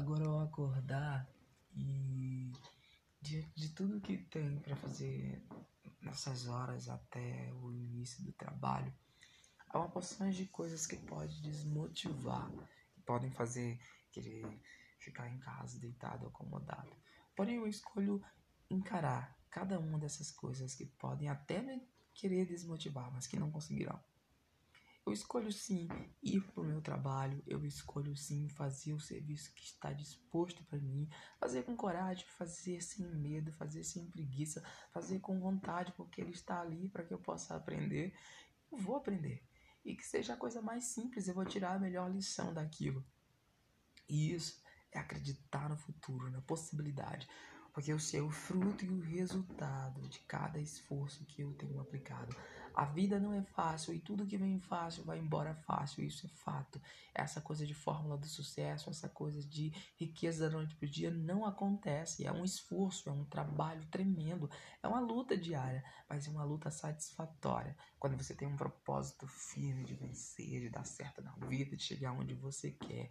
Agora ao acordar e diante de tudo que tem para fazer nessas horas até o início do trabalho, há uma porção de coisas que pode desmotivar, que podem fazer querer ficar em casa deitado, acomodado. Porém, eu escolho encarar cada uma dessas coisas que podem até me querer desmotivar, mas que não conseguirão. Eu escolho sim ir para o meu trabalho, eu escolho sim fazer o serviço que está disposto para mim, fazer com coragem, fazer sem medo, fazer sem preguiça, fazer com vontade, porque ele está ali para que eu possa aprender. Eu vou aprender. E que seja a coisa mais simples, eu vou tirar a melhor lição daquilo. E isso é acreditar no futuro, na possibilidade porque eu sei o fruto e o resultado de cada esforço que eu tenho aplicado. A vida não é fácil e tudo que vem fácil vai embora fácil, isso é fato. Essa coisa de fórmula do sucesso, essa coisa de riqueza da noite para o dia não acontece. É um esforço, é um trabalho tremendo, é uma luta diária, mas é uma luta satisfatória. Quando você tem um propósito firme de vencer, de dar certo na vida, de chegar onde você quer.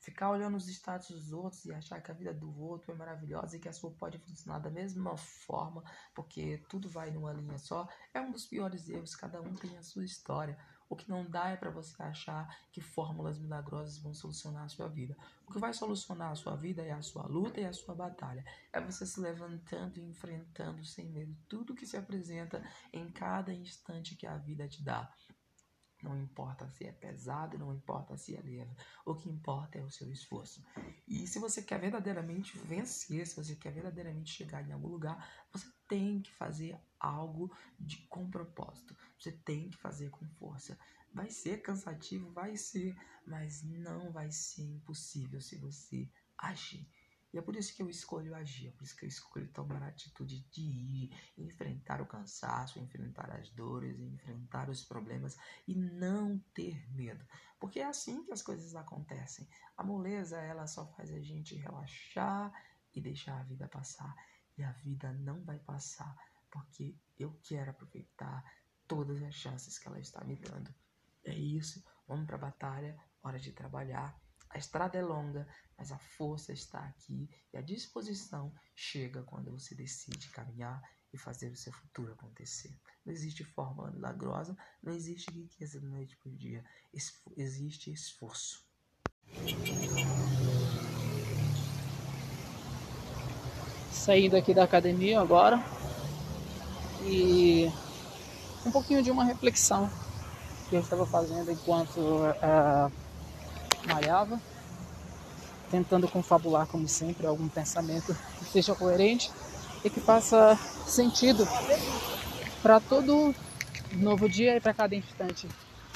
Ficar olhando os status dos outros e achar que a vida do outro é maravilhosa e que a sua pode funcionar da mesma forma, porque tudo vai numa linha só, é um dos piores erros. Cada um tem a sua história. O que não dá é para você achar que fórmulas milagrosas vão solucionar a sua vida. O que vai solucionar a sua vida é a sua luta e a sua batalha. É você se levantando e enfrentando sem medo tudo que se apresenta em cada instante que a vida te dá. Não importa se é pesado, não importa se é leve. O que importa é o seu esforço. E se você quer verdadeiramente vencer, se você quer verdadeiramente chegar em algum lugar, você tem que fazer algo de com propósito. Você tem que fazer com força. Vai ser cansativo, vai ser, mas não vai ser impossível se você agir. É por isso que eu escolho agir, é por isso que eu escolho tomar a atitude de ir, enfrentar o cansaço, enfrentar as dores, enfrentar os problemas e não ter medo. Porque é assim que as coisas acontecem. A moleza, ela só faz a gente relaxar e deixar a vida passar. E a vida não vai passar, porque eu quero aproveitar todas as chances que ela está me dando. É isso, vamos para a batalha, hora de trabalhar a estrada é longa, mas a força está aqui e a disposição chega quando você decide caminhar e fazer o seu futuro acontecer. Não existe fórmula milagrosa, não existe riqueza da noite por dia, existe esforço. Saindo aqui da academia agora e um pouquinho de uma reflexão que eu estava fazendo enquanto uh, malhava, tentando confabular, como sempre, algum pensamento que seja coerente e que faça sentido para todo novo dia e para cada instante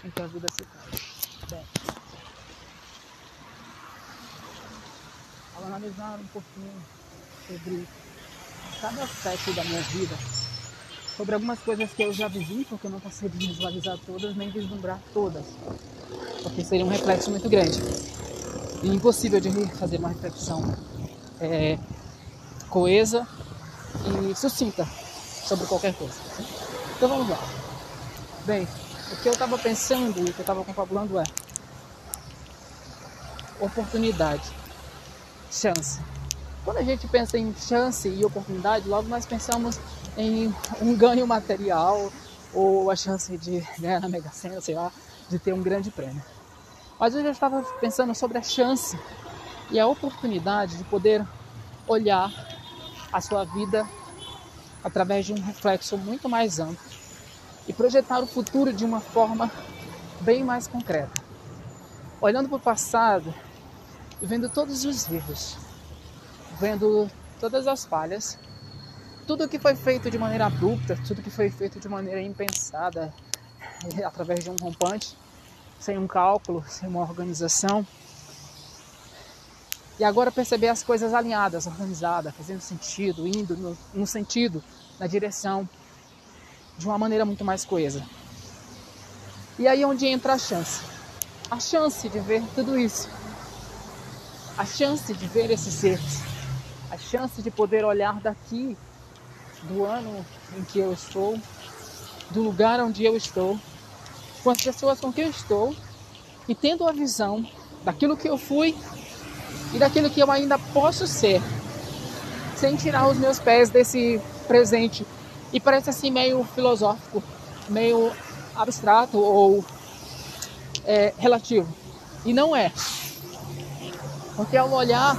em que a vida se faz. Bem, analisar um pouquinho sobre cada aspecto da minha vida, sobre algumas coisas que eu já vivi, porque eu não consigo visualizar todas, nem vislumbrar todas porque seria um reflexo muito grande. E impossível de fazer uma reflexão é, coesa e sucinta sobre qualquer coisa. Então vamos lá. Bem, o que eu estava pensando e o que eu estava confabulando é oportunidade, chance. Quando a gente pensa em chance e oportunidade, logo nós pensamos em um ganho material ou a chance de ganhar na Mega Sena, sei lá, de ter um grande prêmio. Mas eu já estava pensando sobre a chance e a oportunidade de poder olhar a sua vida através de um reflexo muito mais amplo e projetar o futuro de uma forma bem mais concreta. Olhando para o passado, vendo todos os erros, vendo todas as falhas, tudo que foi feito de maneira abrupta, tudo que foi feito de maneira impensada, através de um rompante, sem um cálculo, sem uma organização. E agora perceber as coisas alinhadas, organizadas, fazendo sentido, indo no, no sentido, na direção de uma maneira muito mais coesa. E aí é onde entra a chance. A chance de ver tudo isso. A chance de ver esses seres. A chance de poder olhar daqui do ano em que eu estou, do lugar onde eu estou, com as pessoas com quem eu estou e tendo a visão daquilo que eu fui e daquilo que eu ainda posso ser, sem tirar os meus pés desse presente. E parece assim meio filosófico, meio abstrato ou é, relativo. E não é. Porque ao olhar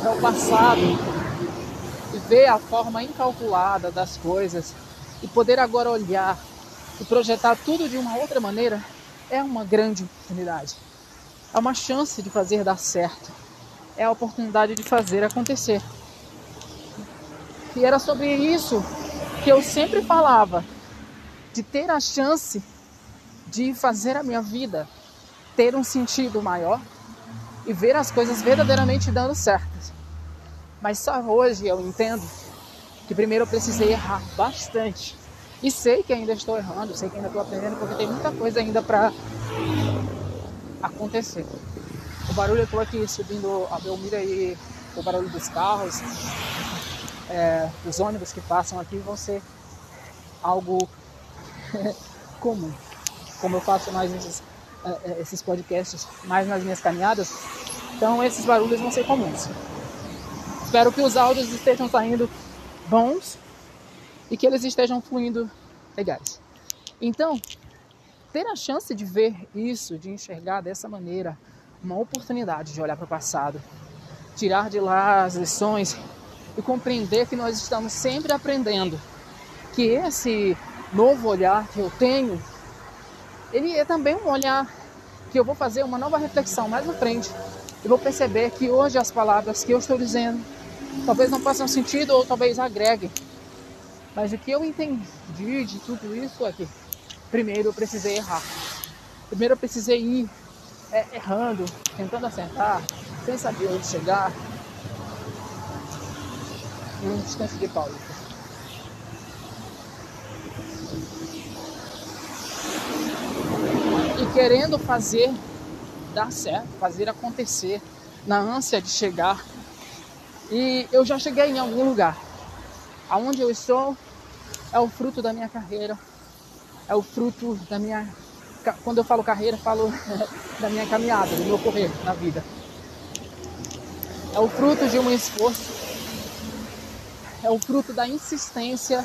para o passado ver a forma incalculada das coisas e poder agora olhar e projetar tudo de uma outra maneira é uma grande oportunidade. É uma chance de fazer dar certo. É a oportunidade de fazer acontecer. E era sobre isso que eu sempre falava, de ter a chance de fazer a minha vida ter um sentido maior e ver as coisas verdadeiramente dando certo. Mas só hoje eu entendo que primeiro eu precisei errar bastante. E sei que ainda estou errando, sei que ainda estou aprendendo, porque tem muita coisa ainda para acontecer. O barulho, eu estou aqui subindo a Belmira e o barulho dos carros, é, os ônibus que passam aqui vão ser algo comum. Como eu faço mais esses, é, é, esses podcasts, mais nas minhas caminhadas, então esses barulhos vão ser comuns. Espero que os áudios estejam saindo bons e que eles estejam fluindo legais. Então, ter a chance de ver isso, de enxergar dessa maneira, uma oportunidade de olhar para o passado, tirar de lá as lições e compreender que nós estamos sempre aprendendo. Que esse novo olhar que eu tenho, ele é também um olhar que eu vou fazer uma nova reflexão mais na frente. E vou perceber que hoje as palavras que eu estou dizendo talvez não façam sentido ou talvez agreguem. Mas o que eu entendi de tudo isso é que primeiro eu precisei errar. Primeiro eu precisei ir é, errando, tentando acertar, sem saber onde chegar. Um instante de pausa. E querendo fazer dar certo, fazer acontecer, na ânsia de chegar. E eu já cheguei em algum lugar. Aonde eu estou é o fruto da minha carreira, é o fruto da minha quando eu falo carreira, falo da minha caminhada, do meu correr na vida. É o fruto de um esforço, é o fruto da insistência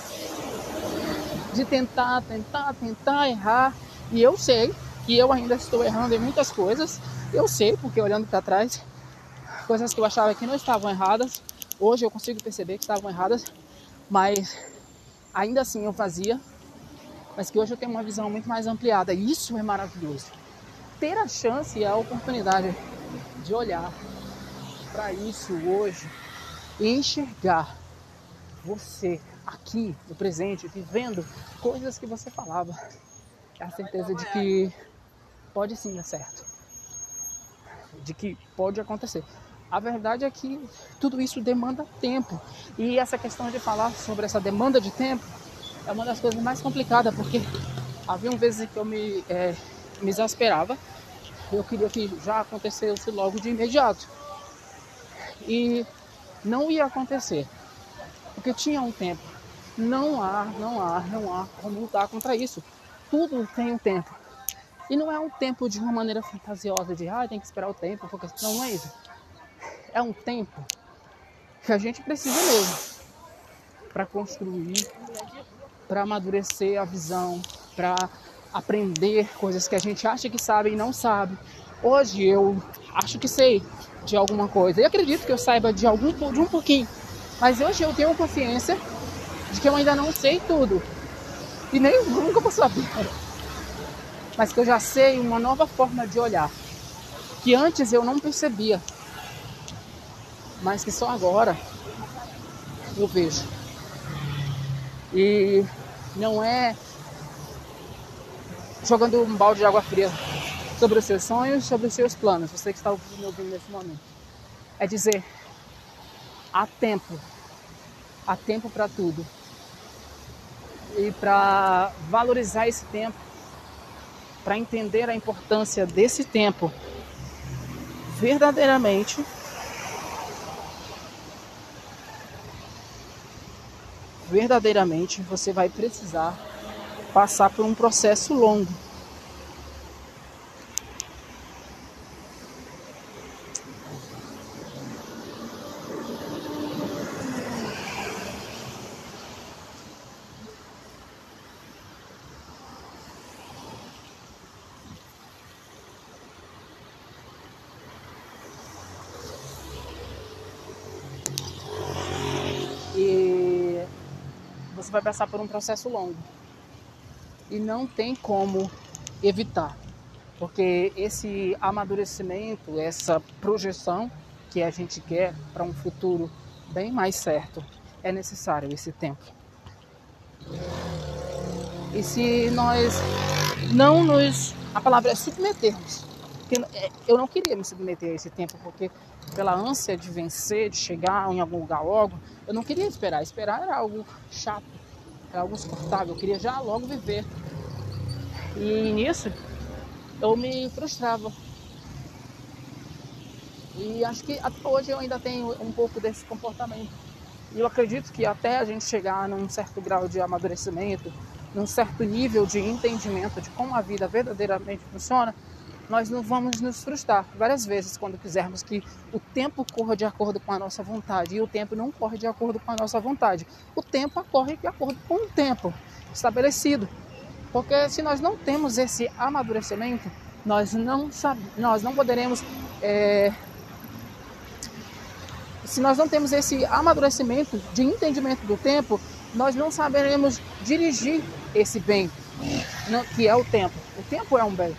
de tentar, tentar, tentar errar. E eu sei que eu ainda estou errando em muitas coisas. Eu sei, porque olhando para trás, coisas que eu achava que não estavam erradas, hoje eu consigo perceber que estavam erradas, mas ainda assim eu fazia mas que hoje eu tenho uma visão muito mais ampliada. E isso é maravilhoso. Ter a chance e a oportunidade de olhar para isso hoje enxergar você aqui no presente, vivendo coisas que você falava. É a certeza de que pode sim dar certo. De que pode acontecer. A verdade é que tudo isso demanda tempo. E essa questão de falar sobre essa demanda de tempo é uma das coisas mais complicadas, porque havia vezes que eu me, é, me exasperava, eu queria que já acontecesse logo de imediato. E não ia acontecer, porque tinha um tempo. Não há, não há, não há como lutar contra isso. Tudo tem um tempo. E não é um tempo de uma maneira fantasiosa de ah, tem que esperar o tempo, porque não, não é isso. É um tempo que a gente precisa mesmo para construir para amadurecer a visão, para aprender coisas que a gente acha que sabe e não sabe. Hoje eu acho que sei de alguma coisa. E acredito que eu saiba de algum de um pouquinho. Mas hoje eu tenho consciência de que eu ainda não sei tudo. E nem nunca vou saber. Mas que eu já sei uma nova forma de olhar. Que antes eu não percebia. Mas que só agora eu vejo. E não é jogando um balde de água fria sobre os seus sonhos, sobre os seus planos. Você que está me ouvindo nesse momento. É dizer, há tempo, há tempo para tudo. E para valorizar esse tempo, para entender a importância desse tempo verdadeiramente verdadeiramente você vai precisar passar por um processo longo. Você vai passar por um processo longo. E não tem como evitar. Porque esse amadurecimento, essa projeção que a gente quer para um futuro bem mais certo, é necessário esse tempo. E se nós não nos. A palavra é submetermos. É, eu não queria me submeter a esse tempo, porque pela ânsia de vencer, de chegar em algum lugar logo, eu não queria esperar. Esperar era algo chato, era algo insuportável. Eu queria já logo viver. E nisso eu me frustrava. E acho que até hoje eu ainda tenho um pouco desse comportamento. E eu acredito que até a gente chegar num certo grau de amadurecimento, num certo nível de entendimento de como a vida verdadeiramente funciona, nós não vamos nos frustrar várias vezes quando quisermos que o tempo corra de acordo com a nossa vontade e o tempo não corre de acordo com a nossa vontade. O tempo corre de acordo com o tempo estabelecido. Porque se nós não temos esse amadurecimento, nós não, sabe, nós não poderemos. É, se nós não temos esse amadurecimento de entendimento do tempo, nós não saberemos dirigir esse bem, que é o tempo. O tempo é um bem.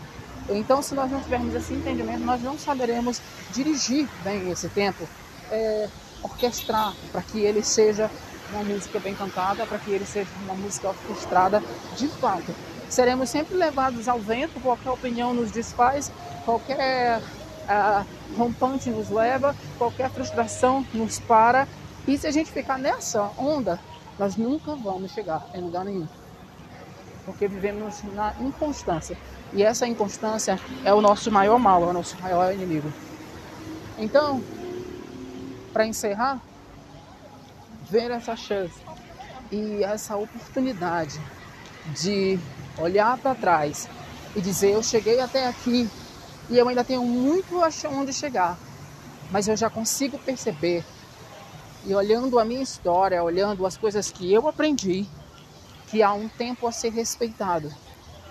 Então, se nós não tivermos esse entendimento, nós não saberemos dirigir bem esse tempo, é, orquestrar para que ele seja uma música bem cantada, para que ele seja uma música orquestrada de fato. Seremos sempre levados ao vento, qualquer opinião nos desfaz, qualquer uh, rompante nos leva, qualquer frustração nos para. E se a gente ficar nessa onda, nós nunca vamos chegar em lugar nenhum. Porque vivemos na inconstância. E essa inconstância é o nosso maior mal, é o nosso maior inimigo. Então, para encerrar, ver essa chance e essa oportunidade de olhar para trás e dizer: Eu cheguei até aqui e eu ainda tenho muito onde chegar, mas eu já consigo perceber. E olhando a minha história, olhando as coisas que eu aprendi, que há um tempo a ser respeitado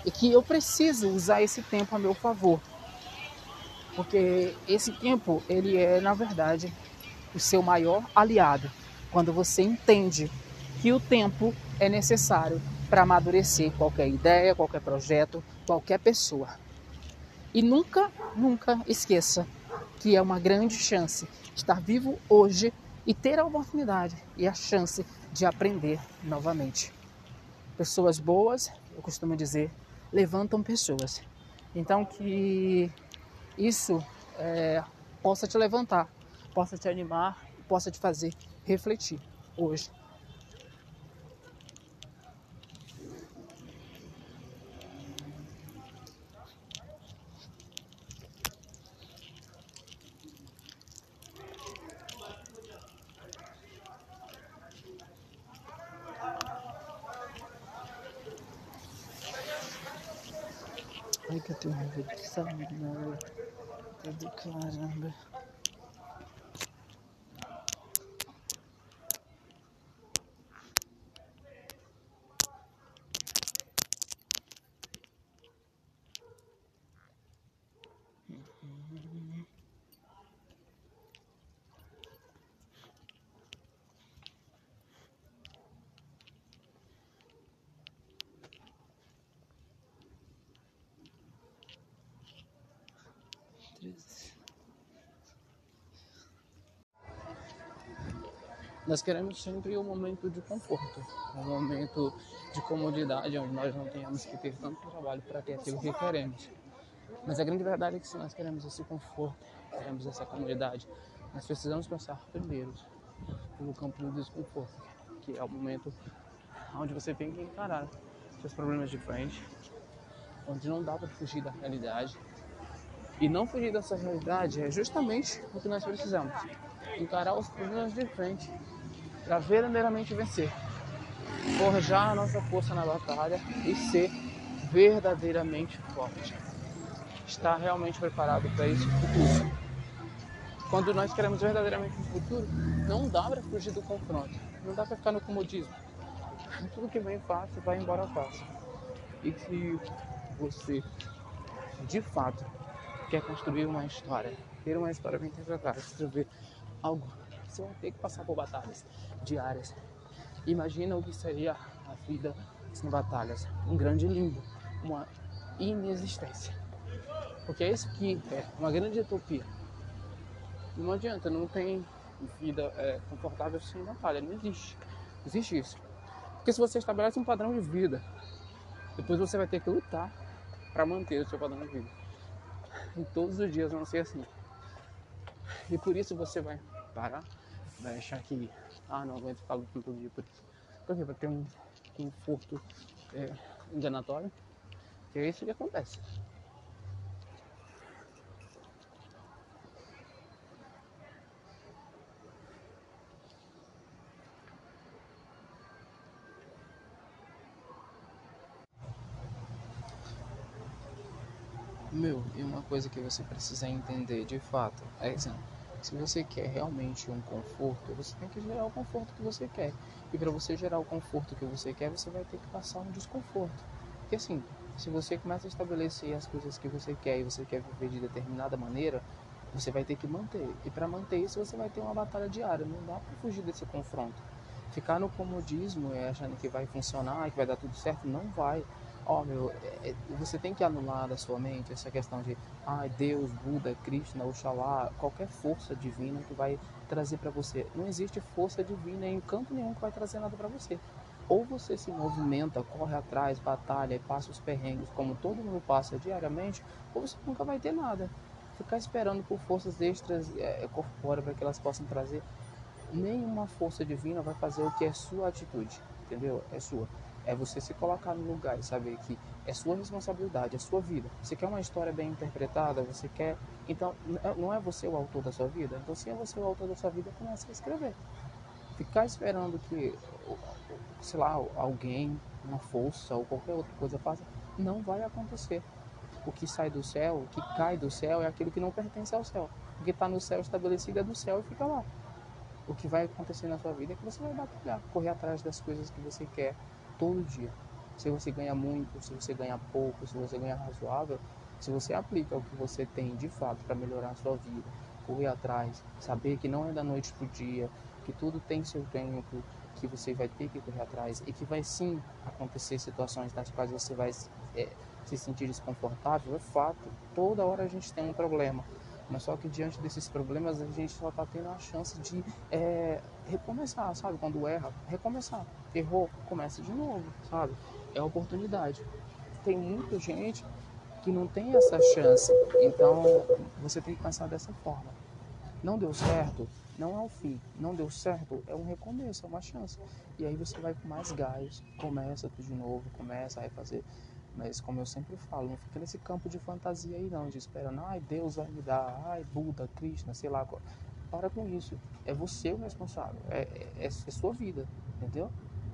e que eu preciso usar esse tempo a meu favor. Porque esse tempo, ele é, na verdade, o seu maior aliado. Quando você entende que o tempo é necessário para amadurecer qualquer ideia, qualquer projeto, qualquer pessoa. E nunca, nunca esqueça que é uma grande chance estar vivo hoje e ter a oportunidade e a chance de aprender novamente. Pessoas boas, eu costumo dizer, levantam pessoas. Então que isso é, possa te levantar, possa te animar, possa te fazer refletir hoje. Ai que eu tenho raiva de saúde, né? Tá do Nós queremos sempre um momento de conforto, um momento de comodidade, onde nós não tenhamos que ter tanto trabalho para ter aquilo que queremos. Mas a grande verdade é que se nós queremos esse conforto, queremos essa comodidade, nós precisamos passar primeiro pelo campo do desconforto, que é o momento onde você tem que encarar seus problemas de frente, onde não dá para fugir da realidade. E não fugir dessa realidade é justamente o que nós precisamos. Encarar os problemas de frente para verdadeiramente vencer, forjar a nossa força na batalha e ser verdadeiramente forte. Estar realmente preparado para esse futuro. Quando nós queremos verdadeiramente um futuro, não dá para fugir do confronto, não dá para ficar no comodismo. Tudo que vem fácil vai embora fácil. E se você de fato quer construir uma história, ter uma história bem interpretada, escrever algo, você vai ter que passar por batalhas diárias. Imagina o que seria a vida sem batalhas, um grande limbo, uma inexistência. Porque é isso que é uma grande utopia. Não adianta, não tem vida é, confortável sem batalha, não existe. Existe isso. Porque se você estabelece um padrão de vida, depois você vai ter que lutar para manter o seu padrão de vida. E todos os dias vão ser assim. E por isso você vai parar, vai achar que, ah, não aguento ficar lutando todo dia por isso. Porque vai ter um conforto é, enganatório. E é isso que acontece. Meu, e uma coisa que você precisa entender de fato é assim, se você quer realmente um conforto, você tem que gerar o conforto que você quer. E para você gerar o conforto que você quer, você vai ter que passar um desconforto. Porque assim, se você começa a estabelecer as coisas que você quer e você quer viver de determinada maneira, você vai ter que manter. E para manter isso, você vai ter uma batalha diária. Não dá para fugir desse confronto. Ficar no comodismo achando que vai funcionar, que vai dar tudo certo, não vai ó, meu, é, é, você tem que anular da sua mente essa questão de, ah, Deus, Buda, Krishna, Oxalá, qualquer força divina que vai trazer para você. Não existe força divina em canto nenhum que vai trazer nada para você. Ou você se movimenta, corre atrás, batalha e passa os perrengues como todo mundo passa diariamente, ou você nunca vai ter nada. Ficar esperando por forças extras é, corpóreas para que elas possam trazer, nenhuma força divina vai fazer o que é sua atitude, entendeu? É sua. É você se colocar no lugar e saber que é sua responsabilidade, é sua vida. Você quer uma história bem interpretada, você quer. Então, não é você o autor da sua vida? Então, se é você o autor da sua vida, comece a escrever. Ficar esperando que, sei lá, alguém, uma força ou qualquer outra coisa faça, não vai acontecer. O que sai do céu, o que cai do céu é aquilo que não pertence ao céu. O que está no céu estabelecido é do céu e fica lá. O que vai acontecer na sua vida é que você vai batalhar, correr atrás das coisas que você quer, todo dia. Se você ganha muito, se você ganha pouco, se você ganha razoável, se você aplica o que você tem de fato para melhorar a sua vida, correr atrás, saber que não é da noite para o dia, que tudo tem seu tempo, que você vai ter que correr atrás e que vai sim acontecer situações nas quais você vai é, se sentir desconfortável, é fato. Toda hora a gente tem um problema. Mas só que diante desses problemas a gente só está tendo a chance de é, recomeçar, sabe? Quando erra, recomeçar. Errou, começa de novo, sabe? É oportunidade. Tem muita gente que não tem essa chance. Então você tem que pensar dessa forma. Não deu certo, não é o fim. Não deu certo, é um recomeço, é uma chance. E aí você vai com mais gás, começa tudo de novo, começa a refazer. Mas como eu sempre falo, não fica nesse campo de fantasia aí não, de esperando, ai Deus vai me dar, ai Buda, Krishna, sei lá. Para com isso. É você o responsável. É, é, é, é sua vida, entendeu?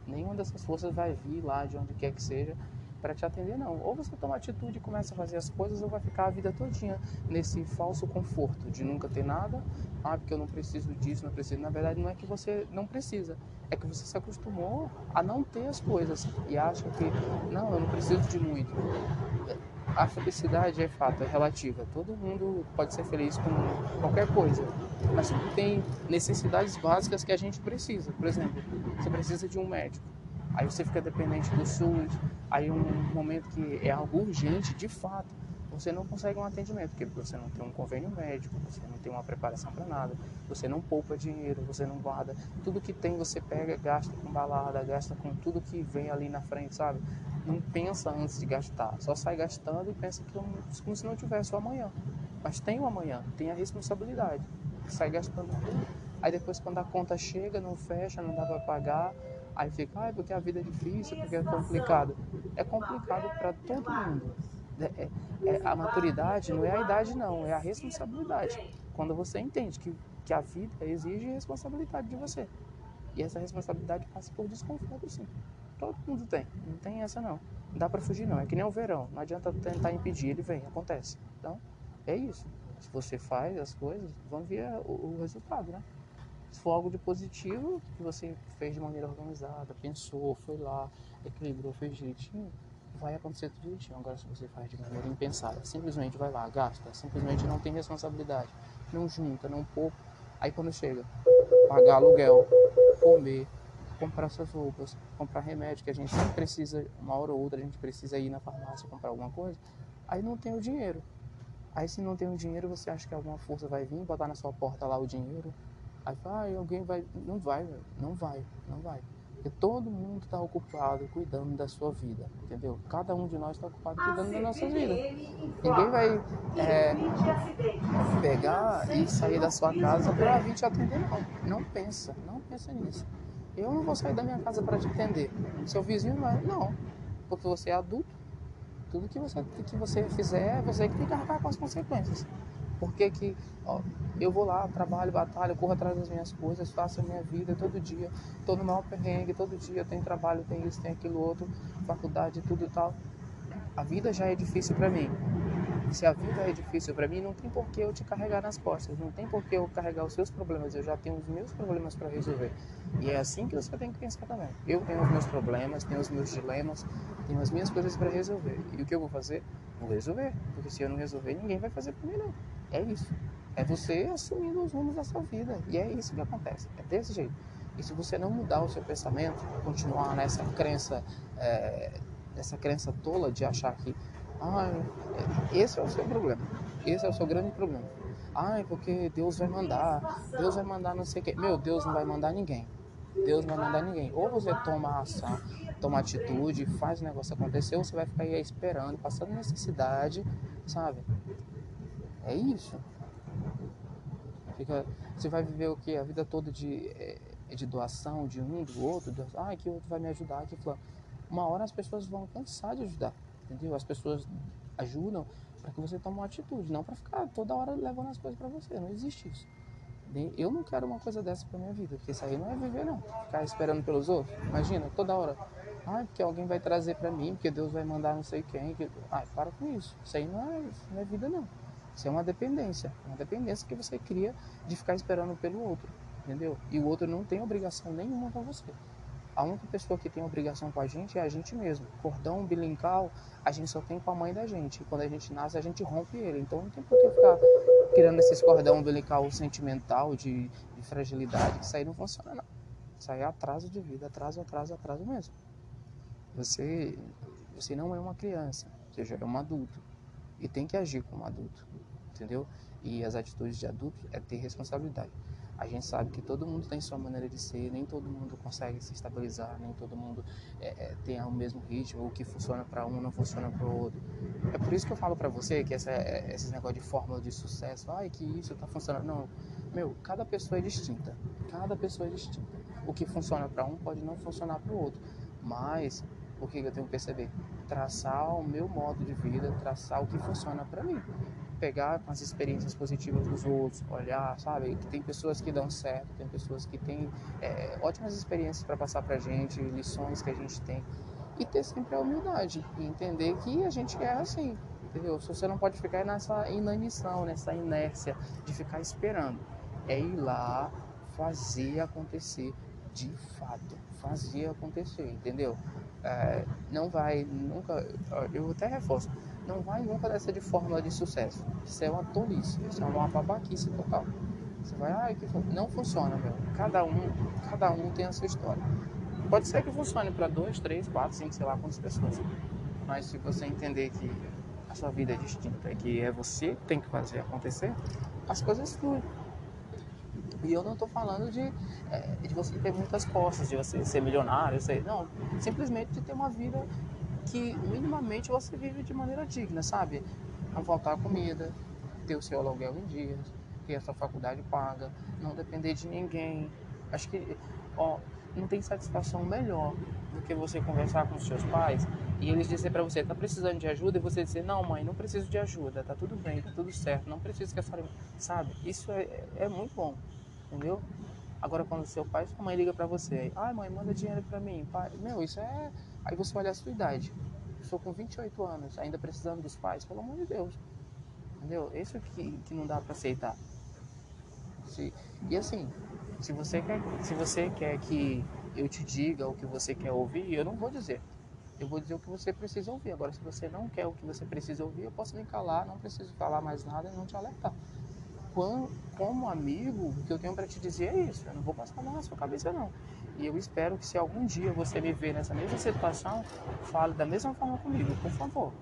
Nenhuma dessas forças vai vir lá de onde quer que seja para te atender, não. Ou você toma atitude e começa a fazer as coisas, ou vai ficar a vida todinha nesse falso conforto de nunca ter nada. Ah, porque eu não preciso disso, não preciso. Na verdade, não é que você não precisa, é que você se acostumou a não ter as coisas e acha que, não, eu não preciso de muito. A felicidade é fato, é relativa. Todo mundo pode ser feliz com qualquer coisa, mas tem necessidades básicas que a gente precisa. Por exemplo, você precisa de um médico aí você fica dependente do SUS, aí um momento que é algo urgente, de fato, você não consegue um atendimento, porque você não tem um convênio médico, você não tem uma preparação para nada, você não poupa dinheiro, você não guarda, tudo que tem você pega, gasta com balada, gasta com tudo que vem ali na frente, sabe? Não pensa antes de gastar, só sai gastando e pensa que como se não tivesse o amanhã. Mas tem o amanhã, tem a responsabilidade, sai gastando tudo. Aí depois quando a conta chega, não fecha, não dá para pagar, Aí fica, ah, porque a vida é difícil, porque é complicado. É complicado para todo mundo. É, é, é, a maturidade não é a idade, não, é a responsabilidade. Quando você entende que, que a vida exige responsabilidade de você. E essa responsabilidade passa por desconforto, sim. Todo mundo tem, não tem essa não. Não dá para fugir, não. É que nem o verão, não adianta tentar impedir, ele vem, acontece. Então, é isso. Se você faz as coisas, vão ver o, o resultado, né? Se for algo de positivo, que você fez de maneira organizada, pensou, foi lá, equilibrou, fez direitinho, vai acontecer tudo direitinho. Agora, se você faz de maneira impensada, simplesmente vai lá, gasta, simplesmente não tem responsabilidade, não junta, não poupa, aí quando chega, pagar aluguel, comer, comprar essas roupas, comprar remédio, que a gente sempre precisa, uma hora ou outra, a gente precisa ir na farmácia comprar alguma coisa, aí não tem o dinheiro. Aí se não tem o dinheiro, você acha que alguma força vai vir botar na sua porta lá o dinheiro? Aí fala, ah, alguém vai. Não vai. Não vai, não vai. Porque todo mundo está ocupado cuidando da sua vida, entendeu? Cada um de nós está ocupado cuidando da nossa vida. Ninguém vai é, pegar e sair da sua casa para vir te atender, não. Não pensa, não pensa nisso. Eu não vou sair da minha casa para te atender. Seu vizinho vai, não. Porque você é adulto. Tudo que você, que você fizer, você que tem que arcar com as consequências. Porque que ó, eu vou lá, trabalho, batalho, corro atrás das minhas coisas, faço a minha vida todo dia, tô no maior perrengue, todo dia tem trabalho, tem isso, tem aquilo outro, faculdade, tudo e tal. A vida já é difícil para mim. Se a vida é difícil para mim, não tem por que eu te carregar nas costas, não tem por que eu carregar os seus problemas, eu já tenho os meus problemas para resolver. E é assim que você tem que pensar também. Eu tenho os meus problemas, tenho os meus dilemas, tenho as minhas coisas para resolver. E o que eu vou fazer? Vou resolver, porque se eu não resolver, ninguém vai fazer por mim não. É isso. É você assumindo os rumos da sua vida. E é isso que acontece. É desse jeito. E se você não mudar o seu pensamento, continuar nessa crença, é, essa crença tola de achar que ah, esse é o seu problema. Esse é o seu grande problema. Ah, porque Deus vai mandar, Deus vai mandar não sei o quê. Meu, Deus não vai mandar ninguém. Deus não vai mandar ninguém. Ou você toma ação, toma atitude, faz o negócio acontecer, ou você vai ficar aí esperando, passando necessidade, sabe? É isso. Fica, você vai viver o que? A vida toda de, é, de doação de um, do outro. Ah, que outro vai me ajudar, fulano. Uma hora as pessoas vão cansar de ajudar, entendeu? As pessoas ajudam para que você tome uma atitude, não para ficar toda hora levando as coisas para você. Não existe isso. Eu não quero uma coisa dessa para minha vida, porque isso aí não é viver não. Ficar esperando pelos outros. Imagina, toda hora. Ah, porque alguém vai trazer para mim, porque Deus vai mandar não sei quem. Que... Ah, para com isso. Isso aí não é, não é vida não. Isso é uma dependência. Uma dependência que você cria de ficar esperando pelo outro. Entendeu? E o outro não tem obrigação nenhuma com você. A única pessoa que tem obrigação com a gente é a gente mesmo. Cordão umbilical a gente só tem com a mãe da gente. Quando a gente nasce, a gente rompe ele. Então não tem por que ficar criando esses cordão umbilical sentimental de, de fragilidade. Isso aí não funciona, não. Isso aí é atraso de vida, atraso, atraso, atraso mesmo. Você, você não é uma criança, você já é um adulto e tem que agir como adulto, entendeu? E as atitudes de adulto é ter responsabilidade. A gente sabe que todo mundo tem sua maneira de ser, nem todo mundo consegue se estabilizar, nem todo mundo é, é, tem o mesmo ritmo, o que funciona para um não funciona para o outro. É por isso que eu falo para você que essa, é, esses negócios de fórmula de sucesso, ai que isso está funcionando. Não, meu, cada pessoa é distinta, cada pessoa é distinta. O que funciona para um pode não funcionar para o outro, mas o que eu tenho que perceber? Traçar o meu modo de vida, traçar o que funciona para mim. Pegar as experiências positivas dos outros, olhar, sabe? Que tem pessoas que dão certo, tem pessoas que têm é, ótimas experiências para passar para gente, lições que a gente tem. E ter sempre a humildade e entender que a gente é assim, entendeu? Você não pode ficar nessa inanição, nessa inércia de ficar esperando. É ir lá, fazer acontecer de fato, fazer acontecer, entendeu? é, não vai nunca, eu até reforço, não vai nunca dessa de fórmula de sucesso. Isso é uma tolice, isso é uma babaquice total. Você vai, ah, que não funciona, meu. Cada um, cada um tem a sua história. Pode ser que funcione para dois, três, quatro, cinco, sei lá quantas pessoas. Mas se você entender que a sua vida é distinta e que é você que tem que fazer acontecer, as coisas fluem. E eu não estou falando de, é, de você ter muitas costas, de você ser milionário, sei, não. Simplesmente de ter uma vida que minimamente você vive de maneira digna, sabe? Não faltar comida, ter o seu aluguel em dias, ter a sua faculdade paga, não depender de ninguém. Acho que, ó, não tem satisfação melhor do que você conversar com os seus pais e eles dizer para você, tá precisando de ajuda, e você dizer, não mãe, não preciso de ajuda, tá tudo bem, tá tudo certo, não preciso que a senhora... Sabe? Isso é, é muito bom entendeu? Agora quando seu pai sua mãe liga para você, ai mãe, manda dinheiro para mim, pai, meu, isso é. Aí você olha a sua idade. Eu sou com 28 anos, ainda precisando dos pais, pelo amor de Deus. Entendeu? Isso que, que não dá para aceitar. Se, e assim, se você, quer, se você quer que eu te diga o que você quer ouvir, eu não vou dizer. Eu vou dizer o que você precisa ouvir. Agora, se você não quer o que você precisa ouvir, eu posso me calar, não preciso falar mais nada e não te alertar. como amigo, o que eu tenho para te dizer é isso. Eu não vou passar na sua cabeça, não. E eu espero que se algum dia você me ver nessa mesma situação, fale da mesma forma comigo, por favor.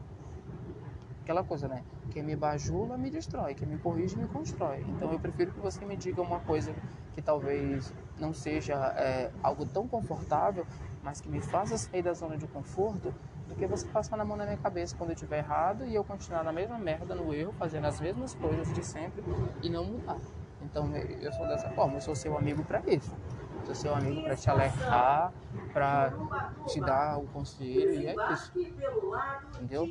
Aquela coisa, né? Quem me bajula me destrói, quem me corrige me constrói. Então eu prefiro que você me diga uma coisa que talvez não seja é, algo tão confortável, mas que me faça sair da zona de conforto, do que você passar na mão na minha cabeça quando eu estiver errado e eu continuar na mesma merda, no erro, fazendo as mesmas coisas de sempre e não mudar. Então eu sou dessa forma, eu sou seu amigo para isso. Seu amigo para te alertar, para te dar o conselho e é isso. Entendeu?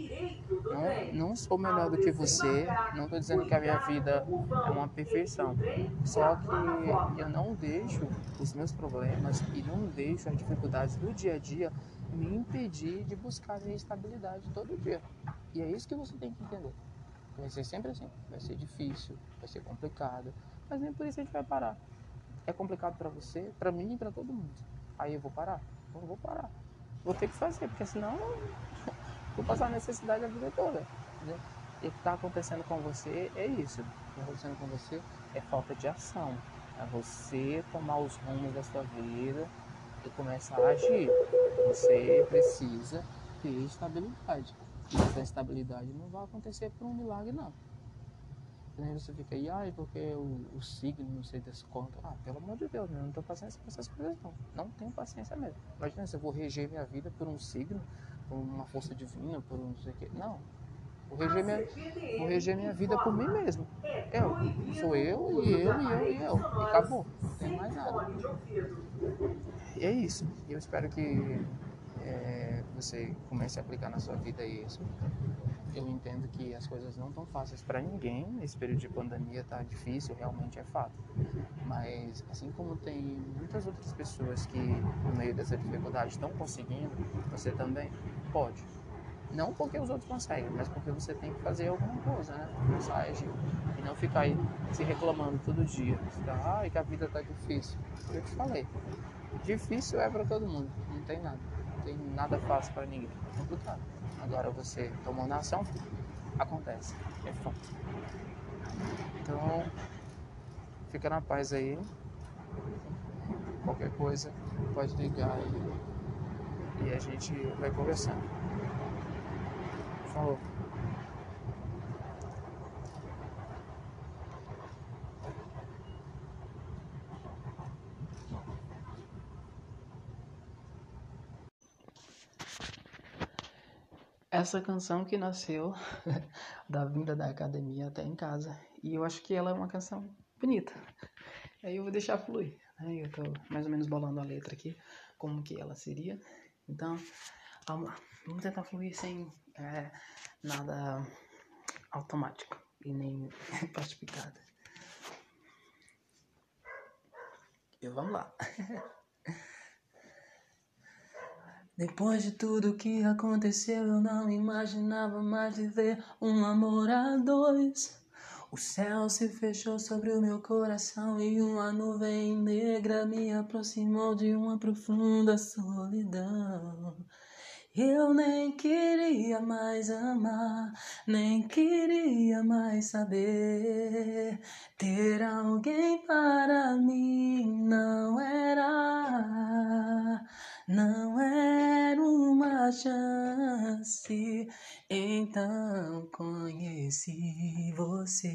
Não, não sou melhor do que você, não estou dizendo que a minha vida é uma perfeição. Só que eu não deixo os meus problemas e não deixo as dificuldades do dia a dia me impedir de buscar a minha estabilidade todo dia. E é isso que você tem que entender. Vai ser sempre assim. Vai ser difícil, vai ser complicado, mas nem por isso a gente vai parar. É complicado para você, para mim e para todo mundo. Aí eu vou parar? Não vou parar. Vou ter que fazer, porque senão vou passar a necessidade a vida toda. Entendeu? E o que está acontecendo com você é isso. O que está acontecendo com você é falta de ação. É você tomar os rumos da sua vida e começar a agir. Você precisa ter estabilidade. E essa estabilidade não vai acontecer por um milagre, não. Você fica aí, ai, porque o, o signo, não sei das contas. Ah, pelo amor de Deus, né? eu não tenho paciência com essas coisas, não. Não tenho paciência mesmo. Imagina se eu vou reger minha vida por um signo, por uma força divina, por um não sei o quê. Não. Vou reger, minha, vou reger minha vida por mim mesmo. Eu. Sou eu, e eu, e eu, e eu. E acabou. Não tem mais nada. E é isso. Eu espero que é, você comece a aplicar na sua vida isso. Eu entendo que as coisas não estão fáceis para ninguém. Esse período de pandemia tá difícil, realmente é fato. Mas assim como tem muitas outras pessoas que no meio dessa dificuldade estão conseguindo, você também pode. Não porque os outros conseguem, mas porque você tem que fazer alguma coisa, né? Mensagem. E não ficar aí se reclamando todo dia. Ai, que a vida tá difícil. Eu te falei. Difícil é para todo mundo, não tem nada. Não tem nada fácil para ninguém. É complicado. Agora você tomou na ação, acontece. É fato. Então, fica na paz aí. Qualquer coisa, pode ligar e, e a gente vai conversando. Falou. Essa canção que nasceu da vinda da academia até em casa. E eu acho que ela é uma canção bonita. Aí eu vou deixar fluir. Né? Eu tô mais ou menos bolando a letra aqui, como que ela seria. Então, vamos lá. Vamos tentar fluir sem é, nada automático e nem plastificado. E vamos lá. Depois de tudo que aconteceu, eu não imaginava mais viver um amor a dois. O céu se fechou sobre o meu coração e uma nuvem negra me aproximou de uma profunda solidão. Eu nem queria mais amar, nem queria mais saber. Ter alguém para mim não era, não era uma chance. Então conheci você.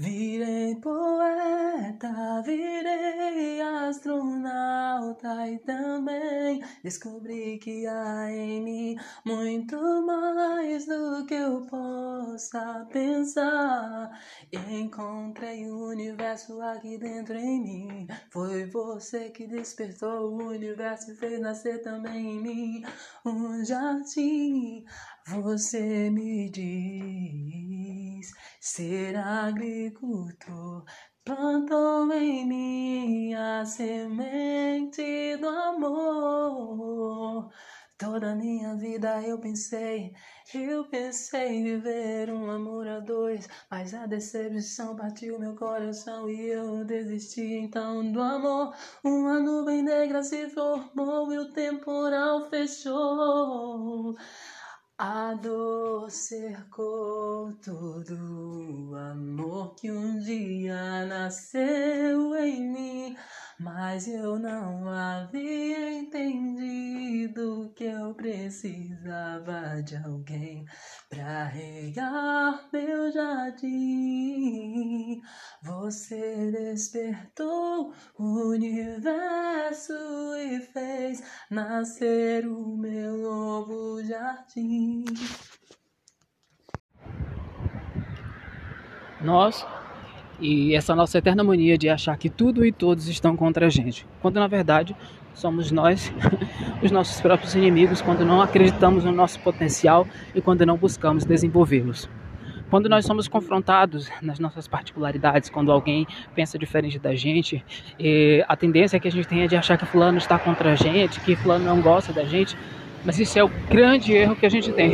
Virei poeta, virei astronauta e também descobri que há em mim muito mais do que eu possa pensar. Encontrei o universo aqui dentro em mim. Foi você que despertou o universo e fez nascer também em mim um jardim. Você me diz ser agricultor, plantou em mim a semente do amor. Toda minha vida eu pensei, eu pensei em viver um amor a dois, mas a decepção partiu meu coração e eu desisti então do amor. Uma nuvem negra se formou e o temporal fechou. A dor cercou todo o amor que um dia nasceu em mim, mas eu não havia entendido que eu precisava de alguém pra regar meu jardim. Você despertou o universo e fez nascer o meu novo jardim. Nós e essa nossa eterna mania de achar que tudo e todos estão contra a gente, quando na verdade somos nós os nossos próprios inimigos quando não acreditamos no nosso potencial e quando não buscamos desenvolvê-los. Quando nós somos confrontados nas nossas particularidades, quando alguém pensa diferente da gente, a tendência é que a gente tenha de achar que fulano está contra a gente, que fulano não gosta da gente, mas isso é o grande erro que a gente tem.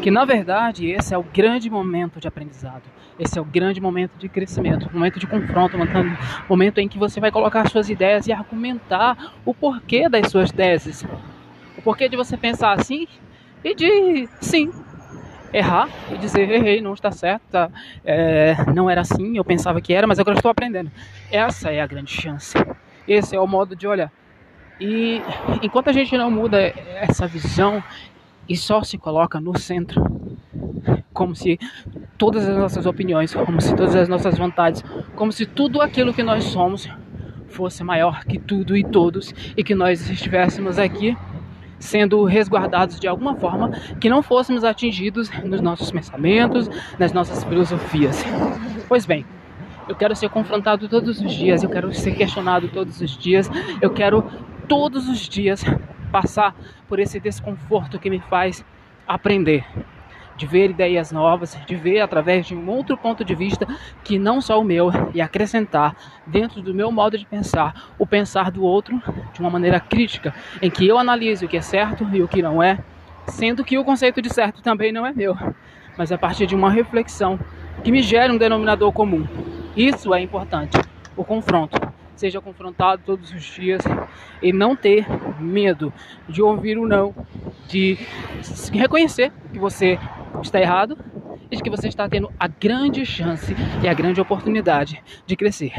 Que na verdade esse é o grande momento de aprendizado. Esse é o grande momento de crescimento, momento de confronto, momento em que você vai colocar suas ideias e argumentar o porquê das suas teses. O porquê de você pensar assim e de sim, errar e dizer errei, não está certo? É, não era assim, eu pensava que era, mas agora estou aprendendo. Essa é a grande chance. Esse é o modo de olhar. E enquanto a gente não muda essa visão e só se coloca no centro, como se todas as nossas opiniões, como se todas as nossas vontades, como se tudo aquilo que nós somos fosse maior que tudo e todos e que nós estivéssemos aqui sendo resguardados de alguma forma, que não fôssemos atingidos nos nossos pensamentos, nas nossas filosofias. Pois bem, eu quero ser confrontado todos os dias, eu quero ser questionado todos os dias, eu quero todos os dias passar por esse desconforto que me faz aprender de ver ideias novas, de ver através de um outro ponto de vista que não só o meu e acrescentar dentro do meu modo de pensar o pensar do outro de uma maneira crítica, em que eu analise o que é certo e o que não é, sendo que o conceito de certo também não é meu, mas a partir de uma reflexão que me gere um denominador comum. Isso é importante, o confronto seja confrontado todos os dias e não ter medo de ouvir o não, de reconhecer que você está errado e de que você está tendo a grande chance e a grande oportunidade de crescer.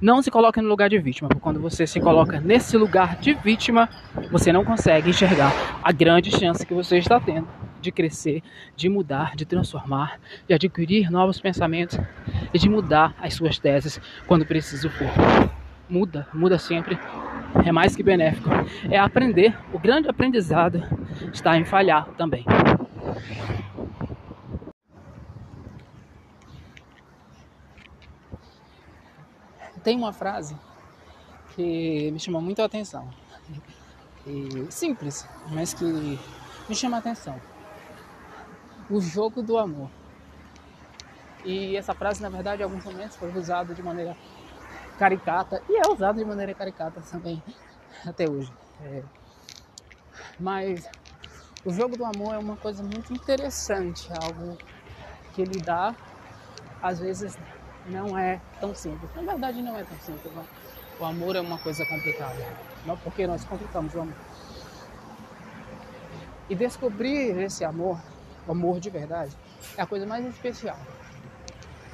Não se coloque no lugar de vítima, porque quando você se coloca nesse lugar de vítima, você não consegue enxergar a grande chance que você está tendo de crescer, de mudar, de transformar, de adquirir novos pensamentos e de mudar as suas teses quando preciso for muda, muda sempre. É mais que benéfico. É aprender. O grande aprendizado está em falhar também. Tem uma frase que me chamou muito a atenção. E simples, mas que me chama a atenção. O jogo do amor. E essa frase, na verdade, em alguns momentos foi usada de maneira caricata e é usado de maneira caricata também até hoje. É. Mas o jogo do amor é uma coisa muito interessante, algo que ele dá, às vezes não é tão simples. Na verdade, não é tão simples. Não. O amor é uma coisa complicada, não porque nós complicamos o amor. E descobrir esse amor, o amor de verdade, é a coisa mais especial.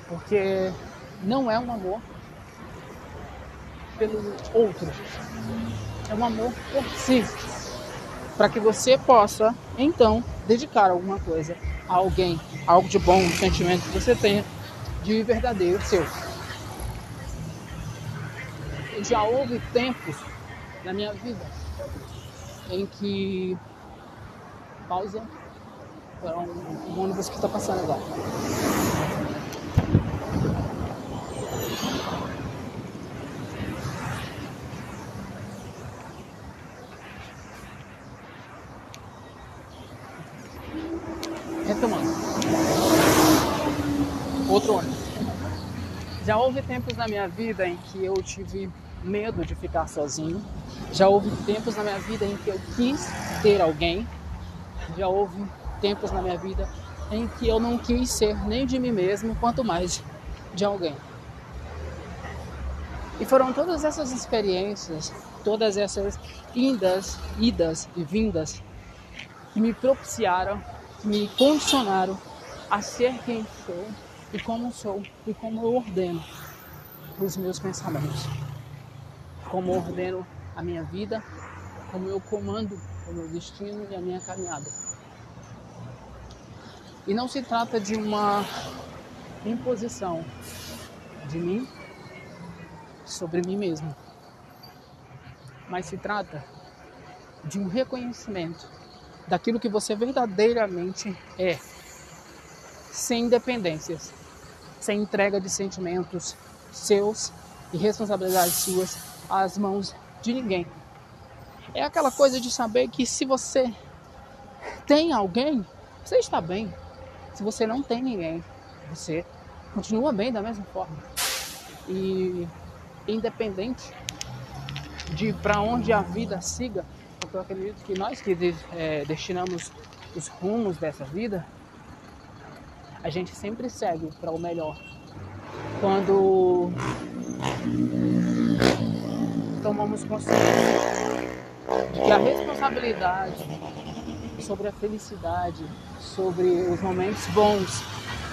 Porque não é um amor pelo outro. É um amor por si. Para que você possa, então, dedicar alguma coisa a alguém, algo de bom, um sentimento que você tenha de verdadeiro seu. Já houve tempos na minha vida em que. Pausa para um, um ônibus que está passando agora. Retomando. Outro ônibus. Já houve tempos na minha vida em que eu tive medo de ficar sozinho. Já houve tempos na minha vida em que eu quis ter alguém. Já houve tempos na minha vida em que eu não quis ser nem de mim mesmo, quanto mais de alguém. E foram todas essas experiências, todas essas indas, idas e vindas que me propiciaram me condicionaram a ser quem sou e como sou e como eu ordeno os meus pensamentos, como ordeno a minha vida, como eu comando o meu destino e a minha caminhada. E não se trata de uma imposição de mim sobre mim mesmo, mas se trata de um reconhecimento daquilo que você verdadeiramente é, sem dependências, sem entrega de sentimentos seus e responsabilidades suas às mãos de ninguém. É aquela coisa de saber que se você tem alguém, você está bem. Se você não tem ninguém, você continua bem da mesma forma. E independente de para onde a vida siga, porque eu acredito que nós que é, destinamos os rumos dessa vida, a gente sempre segue para o melhor. Quando tomamos consciência de que a responsabilidade sobre a felicidade, sobre os momentos bons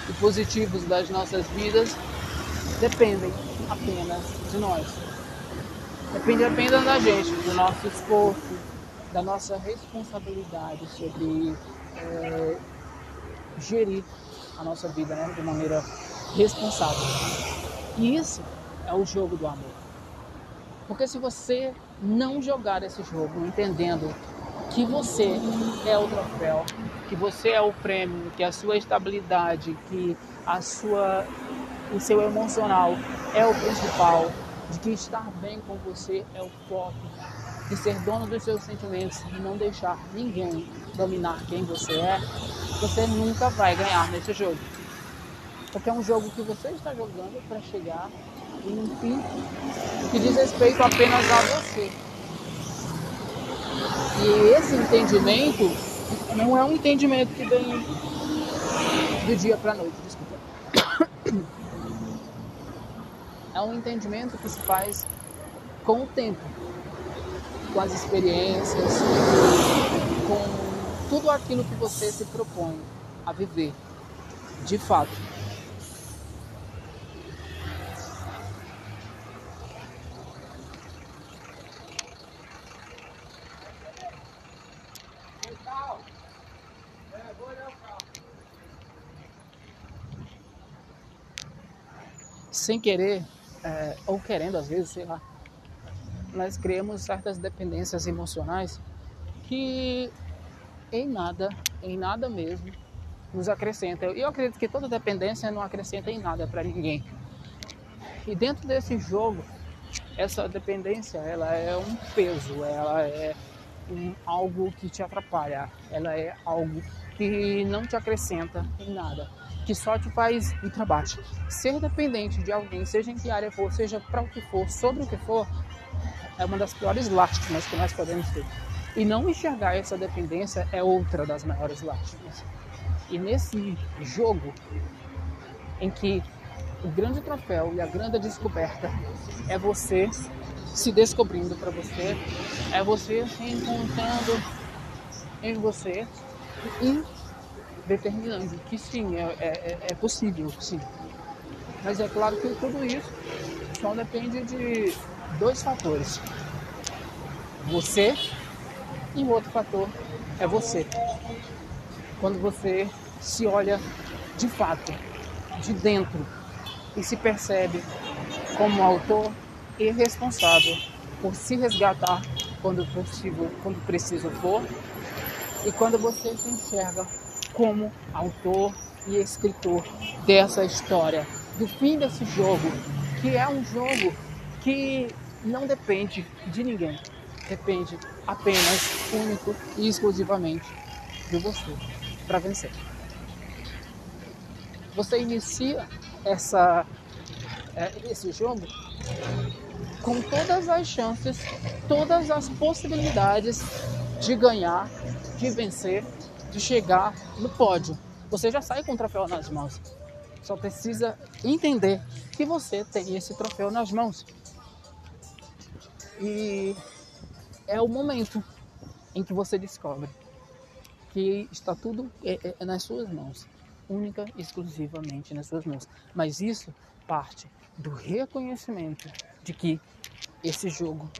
e positivos das nossas vidas dependem apenas de nós. Depende apenas da gente, do nosso esforço, da nossa responsabilidade sobre é, gerir a nossa vida né, de maneira responsável. E isso é o jogo do amor. Porque se você não jogar esse jogo entendendo que você é o troféu, que você é o prêmio, que a sua estabilidade, que a sua o seu emocional é o principal, de que estar bem com você é o foco, de ser dono dos seus sentimentos e não deixar ninguém dominar quem você é, você nunca vai ganhar nesse jogo. Porque é um jogo que você está jogando para chegar em um fim que diz respeito apenas a você. E esse entendimento não é um entendimento que vem do dia para a noite, desculpa. É um entendimento que se faz com o tempo, com as experiências, com tudo aquilo que você se propõe a viver, de fato. Sem querer, é, ou querendo às vezes, sei lá, nós criamos certas dependências emocionais que em nada, em nada mesmo, nos acrescenta. E eu acredito que toda dependência não acrescenta em nada para ninguém. E dentro desse jogo, essa dependência, ela é um peso, ela é um, algo que te atrapalha, ela é algo que não te acrescenta em nada que só te faz ultrabate. Ser dependente de alguém, seja em que área for, seja para o que for, sobre o que for, é uma das piores lástimas que nós podemos ter. E não enxergar essa dependência é outra das maiores lástimas. E nesse jogo, em que o grande troféu e a grande descoberta é você se descobrindo para você, é você se encontrando em você e determinando que sim, é, é, é possível, sim. Mas é claro que tudo isso só depende de dois fatores. Você e o outro fator é você. Quando você se olha de fato, de dentro, e se percebe como autor e responsável por se resgatar quando possível, quando preciso for, e quando você se enxerga como autor e escritor dessa história, do fim desse jogo, que é um jogo que não depende de ninguém, depende apenas, único e exclusivamente de você para vencer. Você inicia essa, é, esse jogo com todas as chances, todas as possibilidades de ganhar, de vencer de chegar no pódio. Você já sai com o troféu nas mãos. Só precisa entender que você tem esse troféu nas mãos. E é o momento em que você descobre que está tudo é, é nas suas mãos, única e exclusivamente nas suas mãos. Mas isso parte do reconhecimento de que esse jogo,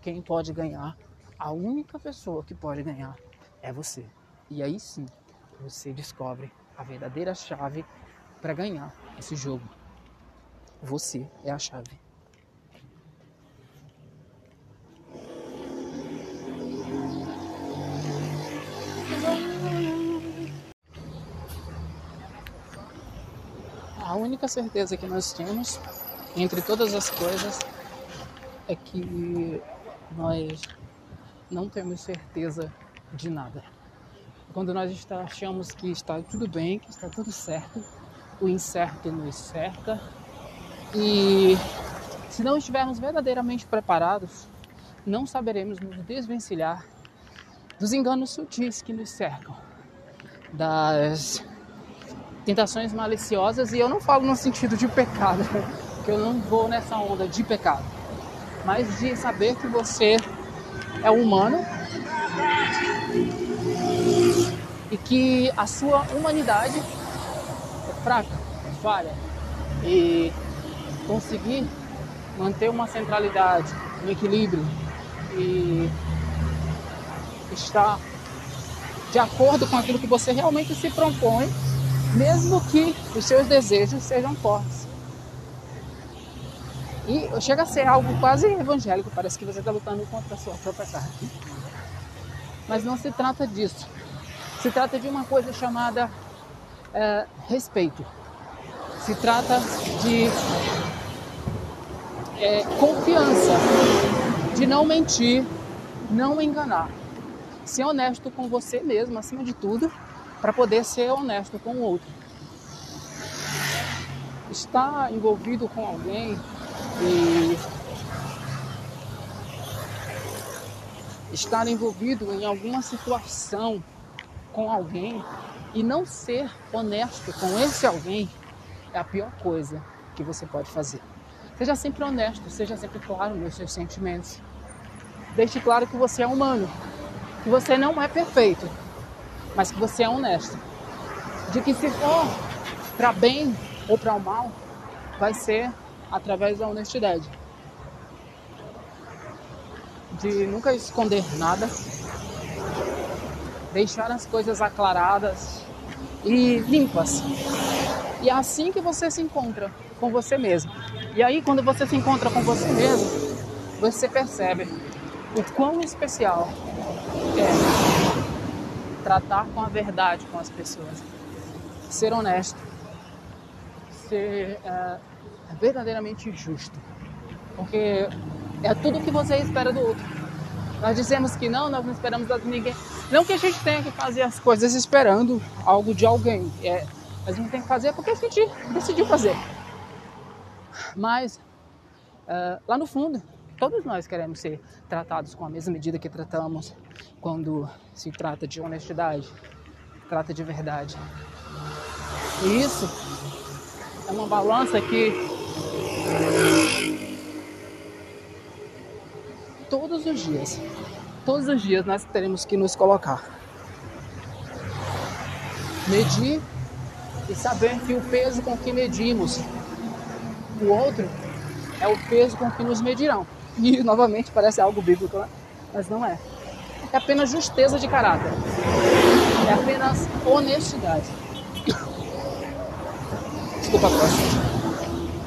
quem pode ganhar, a única pessoa que pode ganhar é você. E aí sim, você descobre a verdadeira chave para ganhar esse jogo. Você é a chave. A única certeza que nós temos entre todas as coisas é que nós não temos certeza de nada. Quando nós achamos que está tudo bem, que está tudo certo, o incerto nos cerca. E se não estivermos verdadeiramente preparados, não saberemos nos desvencilhar dos enganos sutis que nos cercam, das tentações maliciosas, e eu não falo no sentido de pecado, que eu não vou nessa onda de pecado, mas de saber que você é humano e que a sua humanidade é fraca, falha e conseguir manter uma centralidade, um equilíbrio e estar de acordo com aquilo que você realmente se propõe, mesmo que os seus desejos sejam fortes. E chega a ser algo quase evangélico, parece que você está lutando contra a sua própria carne. Mas não se trata disso. Se trata de uma coisa chamada é, respeito. Se trata de é, confiança, de não mentir, não enganar. Ser honesto com você mesmo, acima de tudo, para poder ser honesto com o outro. Estar envolvido com alguém e estar envolvido em alguma situação com alguém e não ser honesto com esse alguém é a pior coisa que você pode fazer. Seja sempre honesto, seja sempre claro nos seus sentimentos. Deixe claro que você é humano, que você não é perfeito, mas que você é honesto. De que se for para bem ou para o mal, vai ser através da honestidade. De nunca esconder nada, deixar as coisas aclaradas e limpas. E é assim que você se encontra com você mesmo. E aí, quando você se encontra com você mesmo, você percebe o quão especial é tratar com a verdade com as pessoas, ser honesto, ser é, verdadeiramente justo, porque é tudo que você espera do outro. Nós dizemos que não, nós não esperamos de ninguém. Não que a gente tenha que fazer as coisas esperando algo de alguém. É, a gente tem que fazer porque a gente decidiu fazer. Mas uh, lá no fundo, todos nós queremos ser tratados com a mesma medida que tratamos quando se trata de honestidade, trata de verdade. E isso é uma balança que todos os dias, todos os dias nós teremos que nos colocar. Medir e saber que o peso com que medimos o outro é o peso com que nos medirão. E novamente parece algo bíblico, né? mas não é. É apenas justeza de caráter. É apenas honestidade. Desculpa a próxima.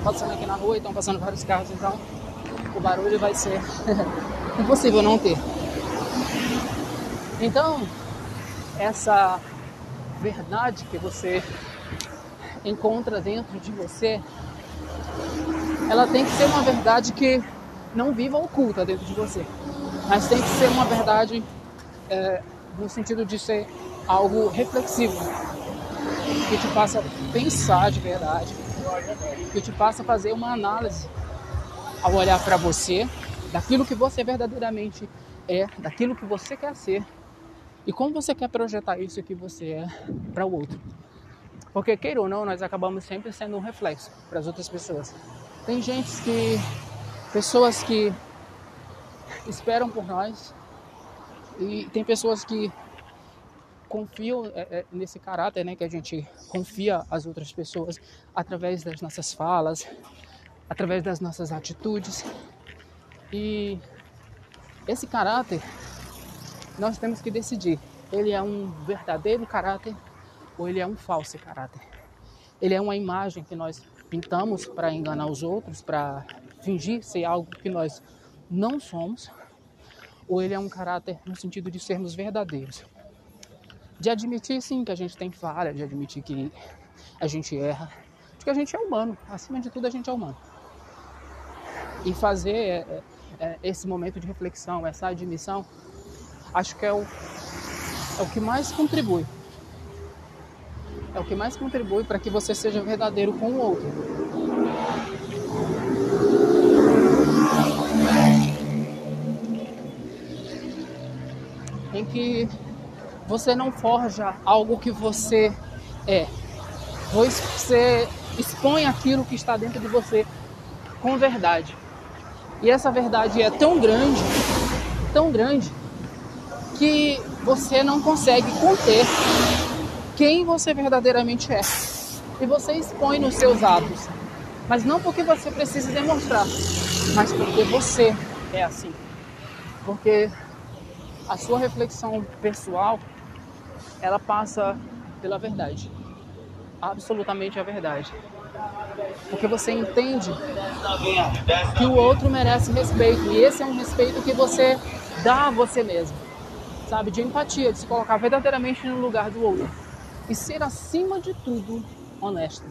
Passando aqui na rua e estão passando vários carros, então o barulho vai ser impossível não ter. Então, essa verdade que você encontra dentro de você ela tem que ser uma verdade que não viva oculta dentro de você, mas tem que ser uma verdade é, no sentido de ser algo reflexivo, que te faça pensar de verdade, que te faça fazer uma análise ao olhar para você, daquilo que você verdadeiramente é, daquilo que você quer ser e como você quer projetar isso que você é para o outro. Porque, queira ou não, nós acabamos sempre sendo um reflexo para as outras pessoas. Tem gente que. pessoas que esperam por nós e tem pessoas que confio é, é, nesse caráter, né, que a gente confia às outras pessoas através das nossas falas, através das nossas atitudes. E esse caráter nós temos que decidir. Ele é um verdadeiro caráter ou ele é um falso caráter? Ele é uma imagem que nós pintamos para enganar os outros, para fingir ser algo que nós não somos, ou ele é um caráter no sentido de sermos verdadeiros? De admitir sim que a gente tem falha, de admitir que a gente erra, de que a gente é humano, acima de tudo a gente é humano. E fazer é, é, é, esse momento de reflexão, essa admissão, acho que é o, é o que mais contribui. É o que mais contribui para que você seja verdadeiro com o outro. Em que você não forja algo que você é. Você expõe aquilo que está dentro de você com verdade. E essa verdade é tão grande, tão grande, que você não consegue conter quem você verdadeiramente é. E você expõe nos seus atos. Mas não porque você precisa demonstrar, mas porque você é assim. Porque a sua reflexão pessoal, ela passa pela verdade. Absolutamente a verdade. Porque você entende que o outro merece respeito. E esse é um respeito que você dá a você mesmo sabe? De empatia, de se colocar verdadeiramente no lugar do outro. E ser, acima de tudo, honesto.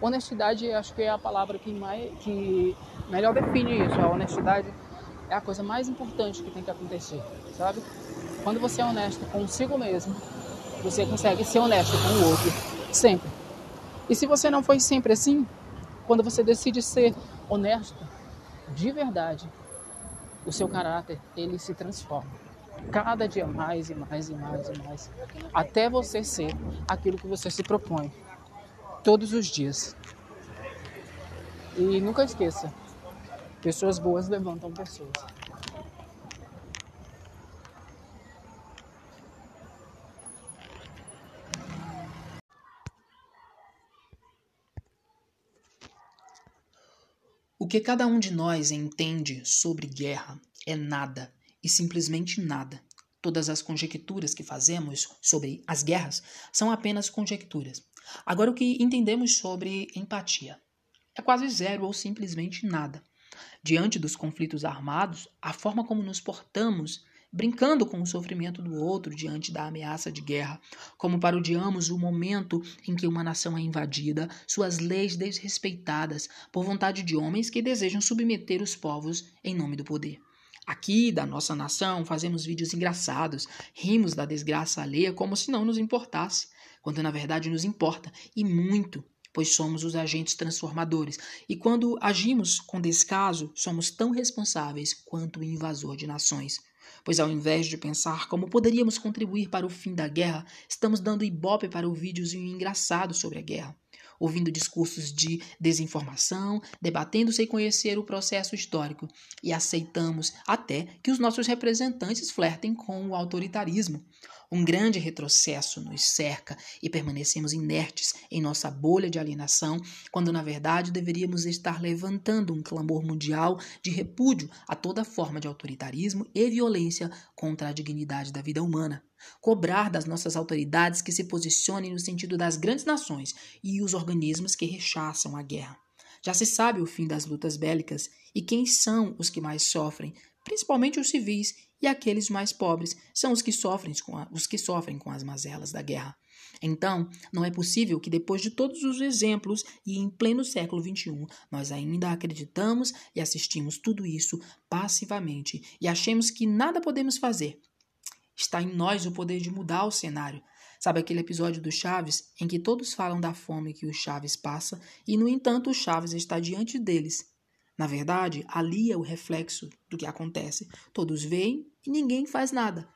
Honestidade, acho que é a palavra que, mais, que melhor define isso. A honestidade é a coisa mais importante que tem que acontecer, sabe? Quando você é honesto consigo mesmo, você consegue ser honesto com o outro, sempre. E se você não foi sempre assim, quando você decide ser honesto de verdade, o seu caráter ele se transforma cada dia mais e mais e mais e mais, até você ser aquilo que você se propõe todos os dias. E nunca esqueça, pessoas boas levantam pessoas. O que cada um de nós entende sobre guerra é nada e simplesmente nada. Todas as conjecturas que fazemos sobre as guerras são apenas conjecturas. Agora, o que entendemos sobre empatia é quase zero ou simplesmente nada. Diante dos conflitos armados, a forma como nos portamos, brincando com o sofrimento do outro diante da ameaça de guerra, como parodiamos o momento em que uma nação é invadida, suas leis desrespeitadas por vontade de homens que desejam submeter os povos em nome do poder. Aqui, da nossa nação, fazemos vídeos engraçados, rimos da desgraça alheia como se não nos importasse, quando na verdade nos importa, e muito, pois somos os agentes transformadores. E quando agimos com descaso, somos tão responsáveis quanto o invasor de nações. Pois ao invés de pensar como poderíamos contribuir para o fim da guerra, estamos dando ibope para o videozinho engraçado sobre a guerra ouvindo discursos de desinformação, debatendo sem conhecer o processo histórico e aceitamos até que os nossos representantes flertem com o autoritarismo. Um grande retrocesso nos cerca e permanecemos inertes em nossa bolha de alienação, quando na verdade deveríamos estar levantando um clamor mundial de repúdio a toda forma de autoritarismo e violência contra a dignidade da vida humana cobrar das nossas autoridades que se posicionem no sentido das grandes nações e os organismos que rechaçam a guerra. Já se sabe o fim das lutas bélicas e quem são os que mais sofrem, principalmente os civis e aqueles mais pobres, são os que sofrem com, a, os que sofrem com as mazelas da guerra. Então, não é possível que depois de todos os exemplos e em pleno século XXI, nós ainda acreditamos e assistimos tudo isso passivamente e achemos que nada podemos fazer Está em nós o poder de mudar o cenário. Sabe aquele episódio do Chaves em que todos falam da fome que o Chaves passa e, no entanto, o Chaves está diante deles? Na verdade, ali é o reflexo do que acontece. Todos veem e ninguém faz nada.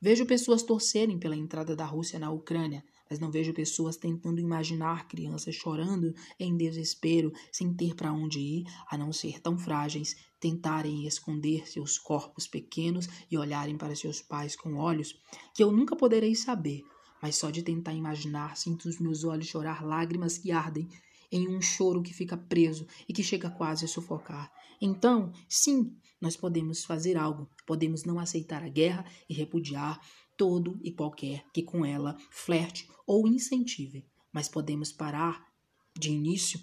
Vejo pessoas torcerem pela entrada da Rússia na Ucrânia, mas não vejo pessoas tentando imaginar crianças chorando em desespero, sem ter para onde ir, a não ser tão frágeis, tentarem esconder seus corpos pequenos e olharem para seus pais com olhos que eu nunca poderei saber, mas só de tentar imaginar sinto os meus olhos chorar lágrimas que ardem em um choro que fica preso e que chega quase a sufocar. Então, sim, nós podemos fazer algo, podemos não aceitar a guerra e repudiar todo e qualquer que com ela flerte ou incentive, mas podemos parar de início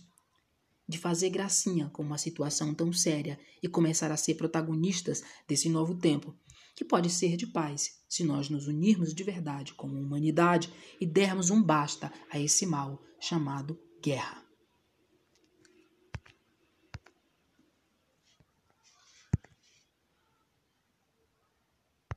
de fazer gracinha com uma situação tão séria e começar a ser protagonistas desse novo tempo, que pode ser de paz, se nós nos unirmos de verdade como humanidade e dermos um basta a esse mal chamado guerra.